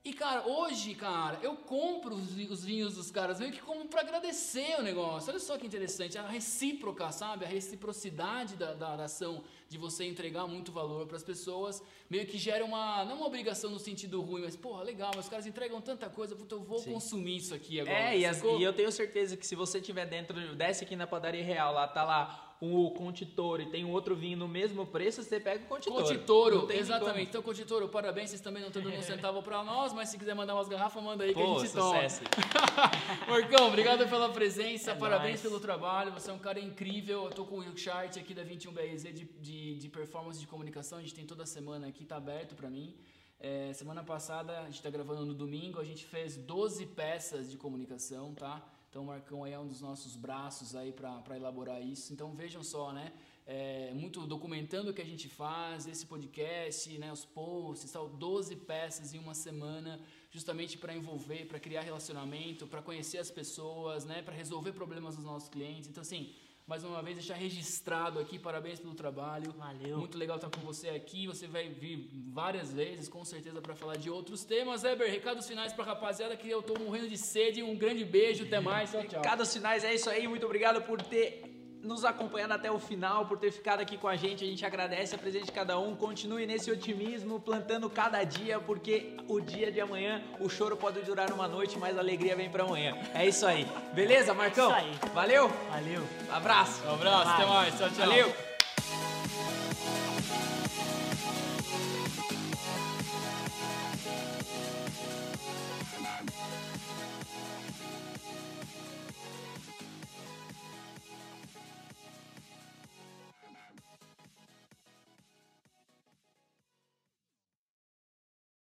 E, cara, hoje, cara, eu compro os, os vinhos dos caras meio que como para agradecer o negócio. Olha só que interessante, a recíproca, sabe? A reciprocidade da, da, da ação de você entregar muito valor para as pessoas, meio que gera uma, não uma obrigação no sentido ruim, mas, porra, legal, os caras entregam tanta coisa, puta, eu vou Sim. consumir isso aqui agora. É, e, as, e, eu tenho certeza que se você tiver dentro, desce aqui na padaria real, lá tá lá o Conte Toro e tem outro vinho no mesmo preço, você pega o Conte Toro. Conte Não Toro, tem exatamente. Então, Conte Toro, parabéns, vocês também não estão dando um centavo pra nós, mas se quiser mandar umas garrafas, manda aí que Pô, a gente toma. sucesso. Marcão, obrigado pela presença, É parabéns nóis. pelo trabalho, você é um cara incrível. Eu tô com o chart aqui da 21BRZ de, de, de performance de comunicação, a gente tem toda semana aqui, tá aberto pra mim. É, semana passada, a gente tá gravando no domingo, a gente fez 12 peças de comunicação, tá? Então o Marcão aí é um dos nossos braços aí pra elaborar isso. Então vejam só, né? É, muito documentando o que a gente faz, esse podcast, né, os posts, tal, 12 peças em uma semana, justamente para envolver, para criar relacionamento, para conhecer as pessoas, né, para resolver problemas dos nossos clientes. Então, assim, mais uma vez deixar registrado aqui, parabéns pelo trabalho. Valeu. Muito legal estar com você aqui. Você vai vir várias vezes, com certeza, para falar de outros temas. Eber, recados finais para rapaziada que eu tô morrendo de sede. Um grande beijo, até mais. Tchau, tchau. Recados finais é isso aí. Muito obrigado por ter nos acompanhado até o final, por ter ficado aqui com a gente. A gente agradece a presença de cada um. Continue nesse otimismo, plantando cada dia, porque o dia de amanhã, o choro pode durar uma noite, mas a alegria vem pra amanhã. É isso aí. Beleza, Marcão? É isso aí. Valeu? Valeu. Abraço. Um abraço, até mais. Tchau, tchau. Valeu.